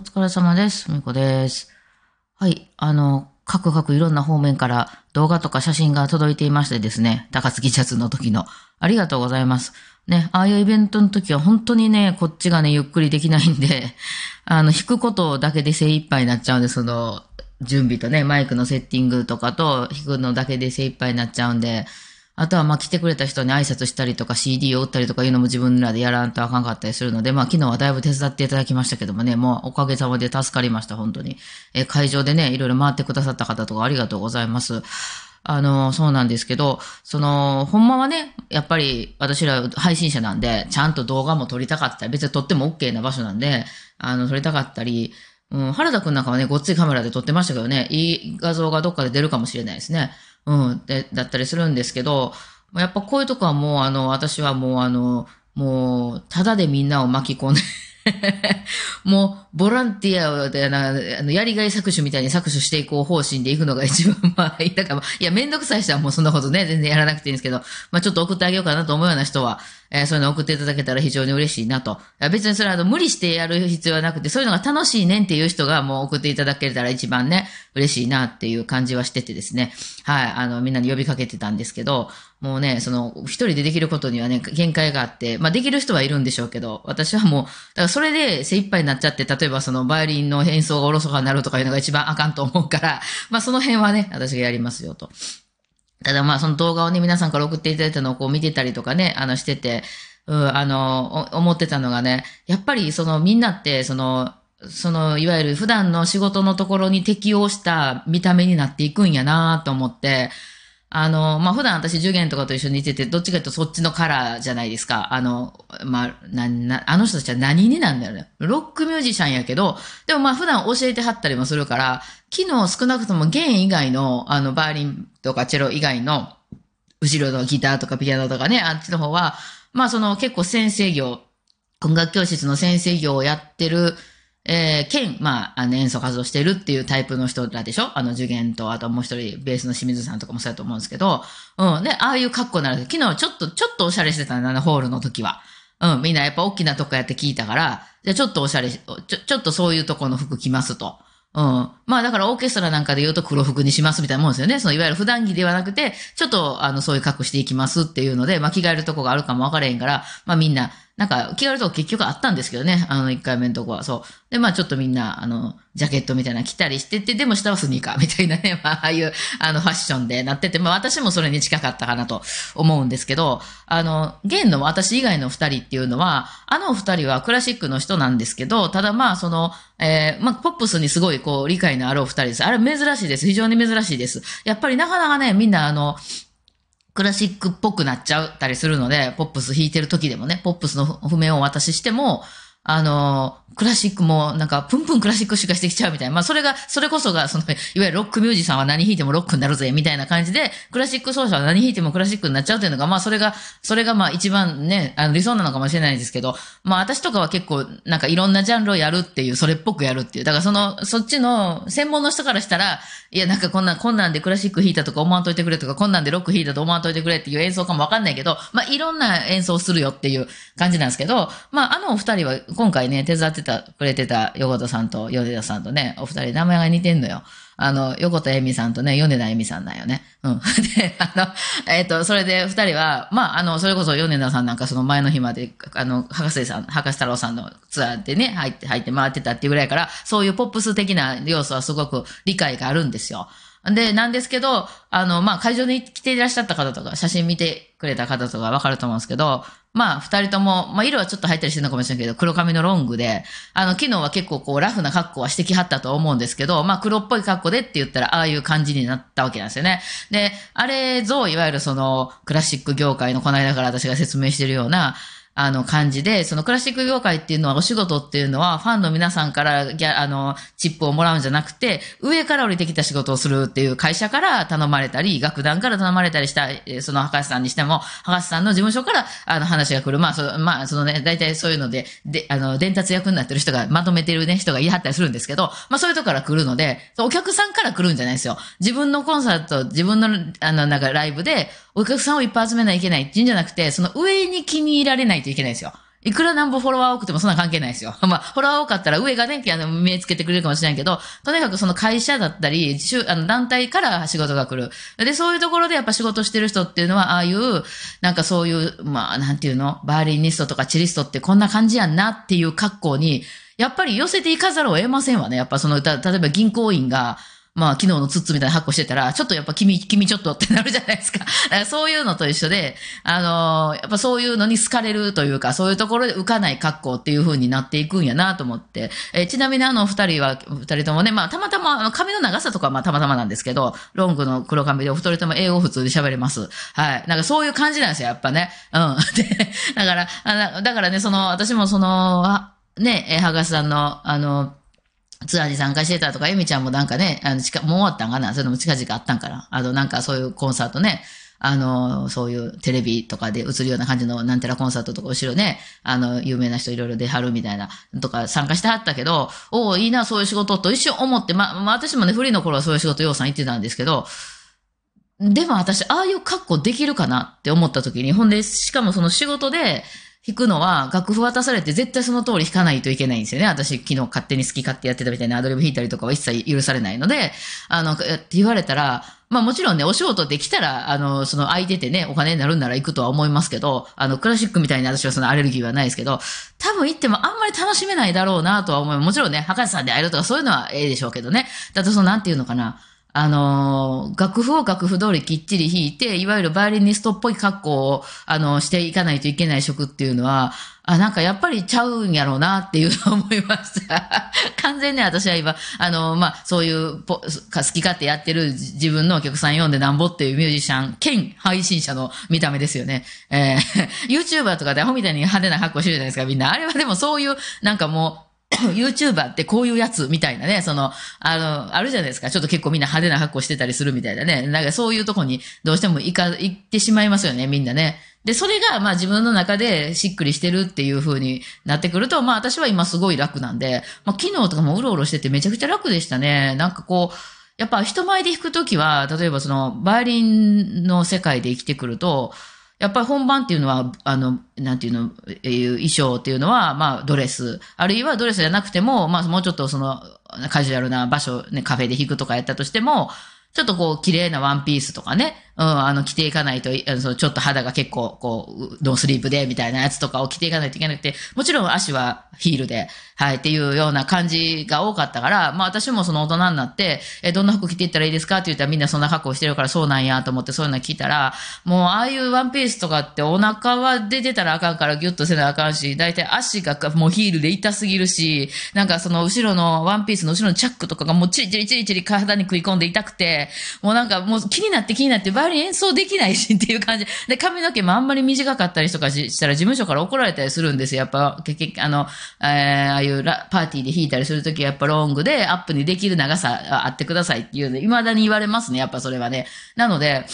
疲れ様です。みこです。はい。あの、各々いろんな方面から動画とか写真が届いていましてですね、高槻シャツの時の。ありがとうございます。ね、ああいうイベントの時は本当にね、こっちがね、ゆっくりできないんで、あの、弾くことだけで精一杯になっちゃうんで、その、準備とね、マイクのセッティングとかと弾くのだけで精一杯になっちゃうんで、あとはまあ来てくれた人に挨拶したりとか CD を売ったりとかいうのも自分らでやらんとあかんかったりするので、まあ昨日はだいぶ手伝っていただきましたけどもね、もうおかげさまで助かりました、本当に。え会場でね、いろいろ回ってくださった方とかありがとうございます。あの、そうなんですけど、その、ほんまはね、やっぱり私ら配信者なんで、ちゃんと動画も撮りたかったり、別に撮っても OK な場所なんで、あの、撮りたかったり、うん、原田くんなんかはね、ごっついカメラで撮ってましたけどね、いい画像がどっかで出るかもしれないですね。うん、で、だったりするんですけど、やっぱこういうとこはもう、あの、私はもう、あの、もう、ただでみんなを巻き込んで、もう、ボランティアで、あの、やりがい搾取みたいに搾取していこう方針でいくのが一番、まあ、いい。から、いや、めんどくさい人はもうそんなことね、全然やらなくていいんですけど、まあ、ちょっと送ってあげようかなと思うような人は、えーそういうの送っていただけたら非常に嬉しいなと。別にそれはあの、無理してやる必要はなくて、そういうのが楽しいねんっていう人がもう送っていただけたら一番ね、嬉しいなっていう感じはしててですね。はい、あの、みんなに呼びかけてたんですけど、もうね、その、一人でできることにはね、限界があって、まあ、できる人はいるんでしょうけど、私はもう、だからそれで精一杯になっちゃって、例えばその、バイオリンの演奏がおろそかになるとかいうのが一番あかんと思うから、まあ、その辺はね、私がやりますよと。ただまあその動画をね、皆さんから送っていただいたのをこう見てたりとかね、あのしてて、うん、あの、思ってたのがね、やっぱりそのみんなって、その、その、いわゆる普段の仕事のところに適応した見た目になっていくんやなと思って、あの、まあ、普段私、受験とかと一緒にいてて、どっちかというとそっちのカラーじゃないですか。あの、まあ、な、な、あの人たちは何になんだよね。ロックミュージシャンやけど、でもま、普段教えてはったりもするから、昨日少なくとも弦以外の、あの、バイオリンとかチェロ以外の、後ろのギターとかピアノとかね、あっちの方は、まあ、その結構先生業、音楽教室の先生業をやってる、えー、兼、まあ、あの演奏活動してるっていうタイプの人らでしょ？あの、受験と、あともう一人、ベースの清水さんとかもそうやと思うんですけど、うん。で、ああいう格好になる。昨日ちょっと、ちょっとおしゃれしてたんだな、ホールの時は。うん。みんなやっぱ大きなとこやって聞いたから、じゃちょっとおしゃれし、ちょ、ちょっとそういうとこの服着ますと。うん。まあだからオーケストラなんかで言うと黒服にしますみたいなもんですよね。そのいわゆる普段着ではなくて、ちょっとあのそういう格好していきますっていうので、まあ着替えるとこがあるかもわからへんから、まあみんな、なんか着替えると結局あったんですけどね。あの一回目のとこは。そう。で、まあちょっとみんな、あの、ジャケットみたいな着たりしてて、でも下はスニーカーみたいなね、ま あああいう、あのファッションでなってて、まあ私もそれに近かったかなと思うんですけど、あの、現の私以外の二人っていうのは、あの二人はクラシックの人なんですけど、ただまあその、えーまあポップスにすごいこう理解のあるお二人です。あれ珍しいです。非常に珍しいです。やっぱりなかなかね、みんなあの、クラシックっぽくなっちゃったりするので、ポップス弾いてる時でもね、ポップスの譜面をお渡ししても、あの、クラシックもなんか、プンプンクラシックしかしてきちゃうみたいな。まあ、それが、それこそが、その、いわゆるロックミュージシャンは何弾いてもロックになるぜ、みたいな感じで、クラシック奏者は何弾いてもクラシックになっちゃうというのが、まあ、それが、それがまあ、一番ね、あの、理想なのかもしれないですけど、まあ、私とかは結構、なんかいろんなジャンルをやるっていう、それっぽくやるっていう。だからその、そっちの、専門の人からしたら、いや、なんかこんな、こんなんでクラシック弾いたとか思わんといてくれとか、こんなんでロック弾いたと思わんといてくれっていう演奏かもわかんないけど、まあ、いろんな演奏するよっていう感じなんですけど、まあ、あのお二人は今回ね、手伝ってた、くれてた横田さんと米田さんとね、お二人名前が似てんのよ。あの、横田恵美さんとね、米田恵美さんなんよね。うん。で、あの、えっ、と、それで二人は、まあ、あの、それこそ米田さんなんかその前の日まで、あの、博士さん、博士太郎さんのツアーでね、入って、入って回ってたっていうぐらいから、そういうポップス的な要素はすごく理解があるんですよ。で、なんですけど、あの、まあ、会場に来ていらっしゃった方とか、写真見てくれた方とかわかると思うんですけど、まあ、二人とも、まあ、色はちょっと入ったりしてるのかもしれないけど、黒髪のロングで、あの、昨日は結構こう、ラフな格好はしてきはったと思うんですけど、まあ、黒っぽい格好でって言ったら、ああいう感じになったわけなんですよね。で、あれぞ、いわゆるその、クラシック業界のこの間から私が説明してるような、あの感じで、そのクラシック業界っていうのは、お仕事っていうのは、ファンの皆さんからギャ、あの、チップをもらうんじゃなくて、上から降りてきた仕事をするっていう会社から頼まれたり、楽団から頼まれたりした、その博士さんにしても、博士さんの事務所から、あの、話が来る。まあ、その、まあ、そのね、大体そういうので、で、あの、伝達役になってる人が、まとめてるね、人が言い張ったりするんですけど、まあ、そういうとこから来るので、お客さんから来るんじゃないですよ。自分のコンサート、自分の、あの、なんかライブで、お客さんをいっぱい集めないといけないっていうんじゃなくて、その上に気に入られないといけないですよ。いくらなんぼフォロワー多くてもそんな関係ないですよ。まあ、フォロワー多かったら上がね、あの、目つけてくれるかもしれないけど、とにかくその会社だったり、あの団体から仕事が来る。で、そういうところでやっぱ仕事してる人っていうのは、ああいう、なんかそういう、まあ、なんていうの？バーリニストとかチリストってこんな感じやんなっていう格好に、やっぱり寄せていかざるを得ませんわね。やっぱその、例えば銀行員が、まあ、昨日のツッツみたいな発行してたら、ちょっとやっぱ君、君ちょっとってなるじゃないですか。だからそういうのと一緒で、あのー、やっぱそういうのに好かれるというか、そういうところで浮かない格好っていう風になっていくんやなと思って。えー、ちなみにあの二人は、二人ともね、まあ、たまたま、あの、髪の長さとかまあ、たまたまなんですけど、ロングの黒髪でお二人とも英語普通で喋れます。はい。なんかそういう感じなんですよ、やっぱね。うん。で、だから、だからね、その、私もその、ね、え、はがさんの、あの、ツアーに参加してたとか、エミちゃんもなんかね、あの、近、もう終わったんかな？それも近々あったんかな？あの、なんかそういうコンサートね、あの、そういうテレビとかで映るような感じのなんてらコンサートとか後ろね、あの、有名な人いろいろ出はるみたいな、とか参加してはったけど、おおいいな、そういう仕事と一瞬思って、ま、まあ、私もね、フリーの頃はそういう仕事、ようさん言ってたんですけど、でも私、ああいう格好できるかなって思った時に、ほんで、しかもその仕事で、弾くのは楽譜渡されて絶対その通り弾かないといけないんですよね。私昨日勝手に好き勝手やってたみたいなアドリブ弾いたりとかは一切許されないので、あの、って言われたら、まあもちろんね、お仕事できたら、あの、その空いててね、お金になるんなら行くとは思いますけど、あの、クラシックみたいに私はそのアレルギーはないですけど、多分行ってもあんまり楽しめないだろうなとは思い。もちろんね、博士さんで会えるとかそういうのはええでしょうけどね。だとその、なんていうのかな。あの、楽譜を楽譜通りきっちり弾いて、いわゆるバイオリニストっぽい格好を、あの、していかないといけない職っていうのは、あ、なんかやっぱりちゃうんやろうなっていうのを思いました。完全に私は今、あの、まあ、そういう好き勝手やってる自分のお客さん読んでなんぼっていうミュージシャン兼配信者の見た目ですよね。えー、YouTuber とかでアホみたいに派手な格好してるじゃないですか、みんな。あれはでもそういう、なんかもう、YouTuber ってこういうやつみたいなね、その、あの、あるじゃないですか。ちょっと結構みんな派手な格好してたりするみたいなね。なんかそういうとこにどうしても行か、行ってしまいますよね、みんなね。で、それが、まあ自分の中でしっくりしてるっていう風になってくると、まあ私は今すごい楽なんで、まあ昨日とかもうろうろしててめちゃくちゃ楽でしたね。なんかこう、やっぱ人前で弾くときは、例えばその、バイオリンの世界で生きてくると、やっぱり本番っていうのは、あの、なんていうの、いう衣装っていうのは、まあ、ドレス。あるいはドレスじゃなくても、まあ、もうちょっとその、カジュアルな場所、ね、カフェで弾くとかやったとしても、ちょっとこう、綺麗なワンピースとかね、うん、あの、着ていかないと、あのちょっと肌が結構、こう、ノースリーブで、みたいなやつとかを着ていかないといけなくて、もちろん足はヒールで、はい、っていうような感じが多かったから、まあ私もその大人になって、え、どんな服着ていったらいいですかって言ったらみんなそんな格好してるからそうなんやと思ってそういうの聞いたら、もうああいうワンピースとかってお腹は出てたらあかんからギュッとせなあかんし、だいたい足がもうヒールで痛すぎるし、なんかその後ろのワンピースの後ろのチャックとかがもうチリチリチリチリ体に食い込んで痛くて、もうなんかもう気になって気になってバイオリン演奏できないしっていう感じ。で、髪の毛もあんまり短かったりとかしたら事務所から怒られたりするんですよ。やっぱ、結局、あの、えー、ああいうパーティーで弾いたりするときはやっぱロングでアップにできる長さあってくださいっていうの、未だに言われますね。やっぱそれはね。なので、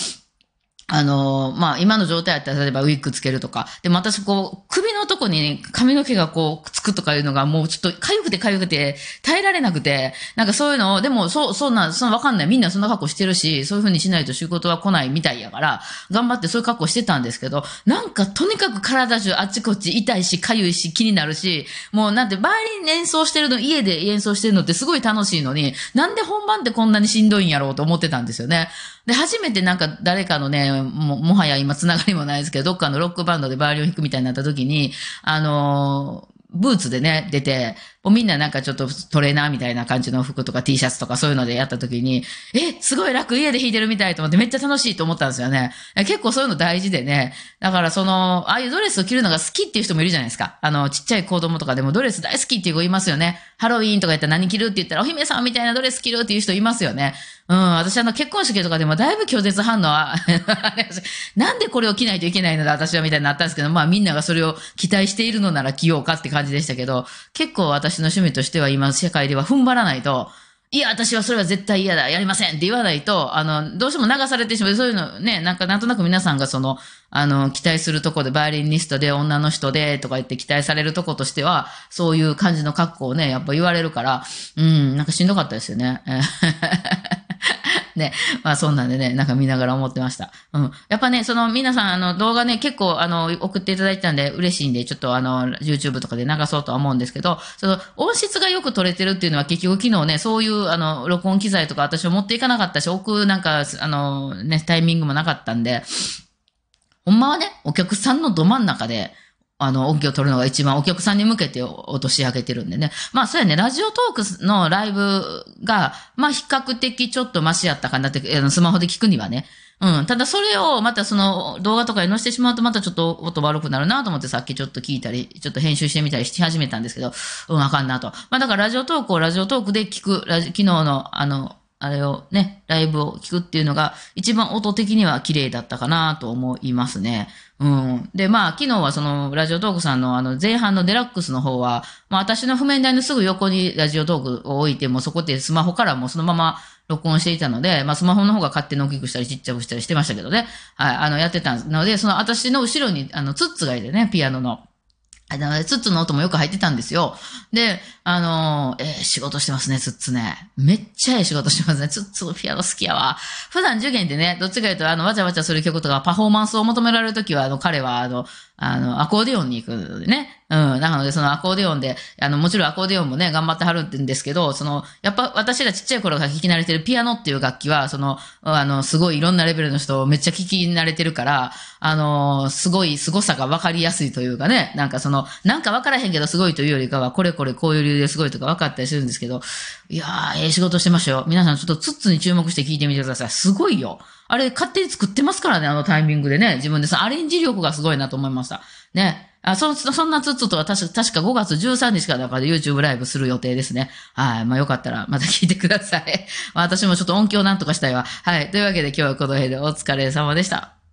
あのまあ、今の状態やったら、例えばウィッグつけるとか。で、またそこ、首のとこに髪の毛がこう、つくとかいうのがもうちょっと痒くて痒くて耐えられなくて、なんかそういうのを、でも、そう、そんな、そんなわかんない。みんなそんな格好してるし、そういう風にしないと仕事は来ないみたいやから、頑張ってそういう格好してたんですけど、なんかとにかく体中あっちこっち痛いし、痒いし、気になるし、もうなんて、バイオリン演奏してるの、家で演奏してるのってすごい楽しいのに、なんで本番ってこんなにしんどいんやろうと思ってたんですよね。で、初めてなんか誰かのね、も、もはや今つながりもないですけど、どっかのロックバンドでバイオリンを弾くみたいになった時に、あのブーツでね、出て、みんななんかちょっとトレーナーみたいな感じの服とか T シャツとかそういうのでやった時に、え、すごい楽家で弾いてるみたいと思ってめっちゃ楽しいと思ったんですよね。結構そういうの大事でね。だからその、ああいうドレスを着るのが好きっていう人もいるじゃないですか。あの、ちっちゃい子供とかでもドレス大好きっていう子いますよね。ハロウィーンとか言ったら何着るって言ったらお姫さんみたいなドレス着るっていう人いますよね。うん、私あの結婚式とかでもだいぶ拒絶反応は なんでこれを着ないといけないのだ私はみたいになったんですけど、まあみんながそれを期待しているのなら着ようかって感じでしたけど、結構私私の趣味としては今、世界では踏ん張らないと、いや、私はそれは絶対嫌だ、やりませんって言わないと、あの、どうしても流されてしまう。そういうのね、なんかなんとなく皆さんがその、あの、期待するとこで、バイオリニストで女の人でとか言って期待されるとことしては、そういう感じの格好をね、やっぱ言われるから、うん、なんかしんどかったですよね。ね。まあそんなんでね、なんか見ながら思ってました。うん。やっぱね、その皆さん、あの動画ね、結構あの送っていただいたんで嬉しいんで、ちょっとあの YouTube とかで流そうとは思うんですけど、その音質がよく取れてるっていうのは結局昨日ね、そういうあの録音機材とか私は持っていかなかったし、置くなんか、あのね、タイミングもなかったんで、ほんまはね、お客さんのど真ん中で、あの、音響を取るのが一番お客さんに向けて落とし上げてるんでね。まあ、そうやね、ラジオトークのライブが、まあ、比較的ちょっとマシやったかなって、あのスマホで聞くにはね。うん。ただそれをまたその動画とかに載せてしまうとまたちょっと音悪くなるなと思ってさっきちょっと聞いたり、ちょっと編集してみたりし始めたんですけど、うん、あかんなと。まあだからラジオトークをラジオトークで聞く、ラジ昨日のあの、あれをね、ライブを聞くっていうのが一番音的には綺麗だったかなと思いますね。うん。で、まあ、昨日はその、ラジオトークさんのあの、前半のデラックスの方は、まあ、私の譜面台のすぐ横にラジオトークを置いて、もそこでスマホからもそのまま録音していたので、まあ、スマホの方が勝手に大きくしたりちっちゃくしたりしてましたけどね。はい、あの、やってたので、その私の後ろに、あの、ツッツがいてね、ピアノの。あの、ツッツの音もよく入ってたんですよ。で、あのー、えー、仕事してますね、ツッツね。めっちゃええ仕事してますね。ツッツのピアノ好きやわ。普段受験でね、どっちか言うと、あの、わちゃわちゃする曲とかパフォーマンスを求められるときは、あの、彼は、あの、あの、アコーディオンに行くのでね。うん。なので、そのアコーディオンで、あの、もちろんアコーディオンもね、頑張ってはるんですけど、その、やっぱ私がちっちゃい頃から聴き慣れてるピアノっていう楽器は、その、あの、すごいいろんなレベルの人をめっちゃ聴き慣れてるから、あの、すごい凄さが分かりやすいというかね、なんかその、なんか分からへんけどすごいというよりかは、これこれこういう理由ですごいとか分かったりするんですけど、いやー、ええ仕事してましたよ。皆さんちょっとツッツに注目して聞いてみてください。すごいよ。あれ、勝手に作ってますからね、あのタイミングでね。自分でさ、アレンジ力がすごいなと思いました。ね。あ、そ、そんなツッツとは確か、確か5月13日からだから YouTube ライブする予定ですね。はい。まあよかったらまた聞いてください。私もちょっと音響なんとかしたいわ。はい。というわけで今日はこの辺でお疲れ様でした。